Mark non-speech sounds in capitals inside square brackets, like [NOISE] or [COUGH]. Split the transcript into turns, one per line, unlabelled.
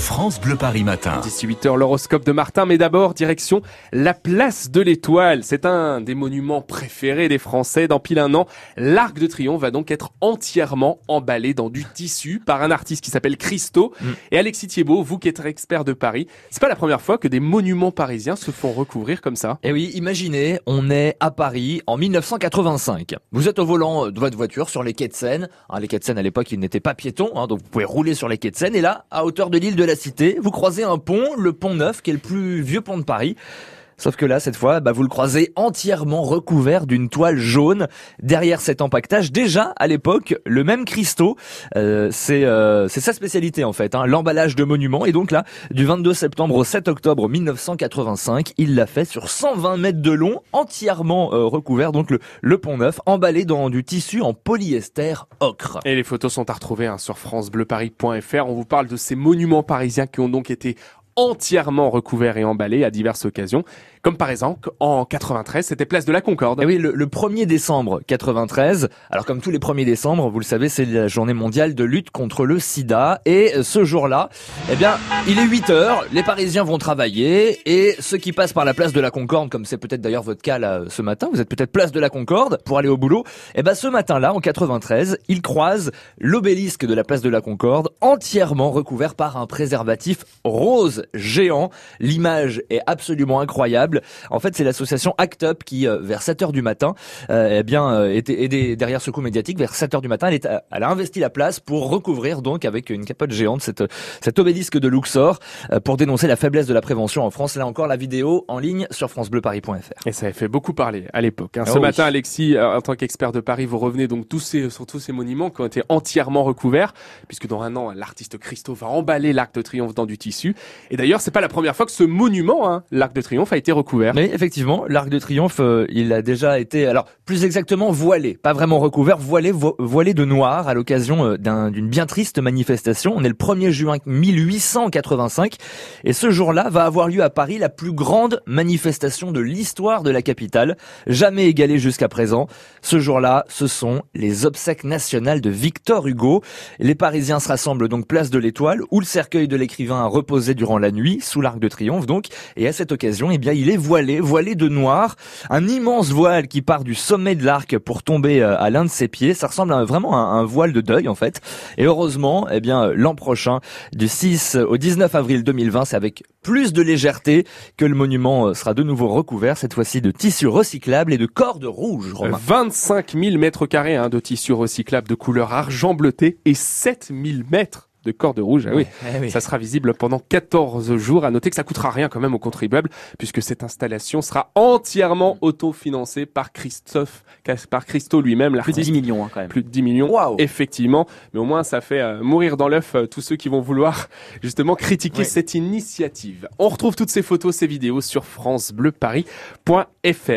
France Bleu Paris Matin.
18h, l'horoscope de Martin, mais d'abord, direction la place de l'Étoile. C'est un des monuments préférés des Français. Dans pile un an, l'Arc de Triomphe va donc être entièrement emballé dans du tissu par un artiste qui s'appelle Christo.
Mm.
Et Alexis Thiebaud, vous qui êtes expert de Paris, c'est pas la première fois que des monuments parisiens se font recouvrir comme ça.
Et Eh oui, imaginez, on est à Paris en 1985. Vous êtes au volant de votre voiture sur les quais de Seine. Hein, les quais de Seine à l'époque, ils n'étaient pas piétons, hein, donc vous pouvez rouler sur les quais de Seine. Et là, à hauteur de l'île de Cité, vous croisez un pont, le pont Neuf, qui est le plus vieux pont de Paris. Sauf que là, cette fois, bah, vous le croisez entièrement recouvert d'une toile jaune. Derrière cet empaquetage, déjà à l'époque, le même Christo, euh, c'est euh, c'est sa spécialité en fait, hein, l'emballage de monuments. Et donc là, du 22 septembre au 7 octobre 1985, il l'a fait sur 120 mètres de long, entièrement euh, recouvert. Donc le, le pont neuf, emballé dans du tissu en polyester ocre.
Et les photos sont à retrouver hein, sur francebleuparis.fr. On vous parle de ces monuments parisiens qui ont donc été entièrement recouverts et emballés à diverses occasions, comme par exemple en 93, c'était place de la Concorde.
Et oui, le, le 1er décembre 93, alors comme tous les 1er décembre, vous le savez, c'est la journée mondiale de lutte contre le sida. Et ce jour-là, eh bien, il est 8 heures, les Parisiens vont travailler, et ceux qui passent par la place de la Concorde, comme c'est peut-être d'ailleurs votre cas là ce matin, vous êtes peut-être place de la Concorde pour aller au boulot, eh ben ce matin-là, en 93, ils croisent l'obélisque de la place de la Concorde, entièrement recouvert par un préservatif rose géant. L'image est absolument incroyable. En fait, c'est l'association ACT UP qui, euh, vers 7 heures du matin, euh, eh bien, euh, était aidée derrière ce coup médiatique. Vers 7 heures du matin, elle, est, elle a investi la place pour recouvrir donc avec une capote géante cette, cet obélisque de Luxor pour dénoncer la faiblesse de la prévention en France. Là encore, la vidéo en ligne sur francebleuparis.fr.
Et ça avait fait beaucoup parler à l'époque. hein.
Ah
Ce matin, Alexis, en tant qu'expert de Paris, vous revenez donc tous ces, sur tous ces monuments qui ont été entièrement recouverts, puisque dans un an, l'artiste Christo va emballer l'Arc de Triomphe dans du tissu. Et d'ailleurs, c'est pas la première fois que ce monument, hein, l'Arc de Triomphe, a été recouvert.
Mais effectivement, l'Arc de Triomphe, euh, il a déjà été, alors plus exactement voilé, pas vraiment recouvert, voilé, vo- voilé de noir à l'occasion euh, d'un- d'une bien triste manifestation. On est le 1er juin 1885 et ce jour-là va avoir lieu à Paris la plus grande manifestation de l'histoire de la capitale, jamais égalée jusqu'à présent. Ce jour-là, ce sont les obsèques nationales de Victor Hugo. Les Parisiens se rassemblent donc place de l'Étoile où le cercueil de l'écrivain a reposé durant la nuit sous l'Arc de Triomphe donc et à cette occasion, eh bien, il est voilé, voilé de noir, un immense voile qui part du sommet de l'arc pour tomber euh, à l'un de ses pieds. Ça ressemble vraiment à un voile de deuil en fait. Et heureusement, eh bien, euh, l'an prochain, du 6 au 19 avril 2020, c'est avec plus de légèreté que le monument euh, sera de nouveau recouvert, cette fois-ci de tissu recyclable et de cordes rouges. Romain.
25 000 mètres carrés hein, de tissu recyclable de couleur argent bleuté et 7 000 mètres de corde rouge. Ah oui. [LAUGHS]
Eh oui.
Ça sera visible pendant 14 jours. À noter que ça coûtera rien quand même aux contribuables puisque cette installation sera entièrement autofinancée par Christophe, par Christo lui-même,
Plus de
l'artiste.
10 millions hein, quand même.
Plus de 10 millions,
Waouh.
effectivement. Mais au moins, ça fait euh, mourir dans l'œuf euh, tous ceux qui vont vouloir [LAUGHS] justement critiquer cette initiative. On retrouve toutes ces photos, ces vidéos sur francebleuparis.fr.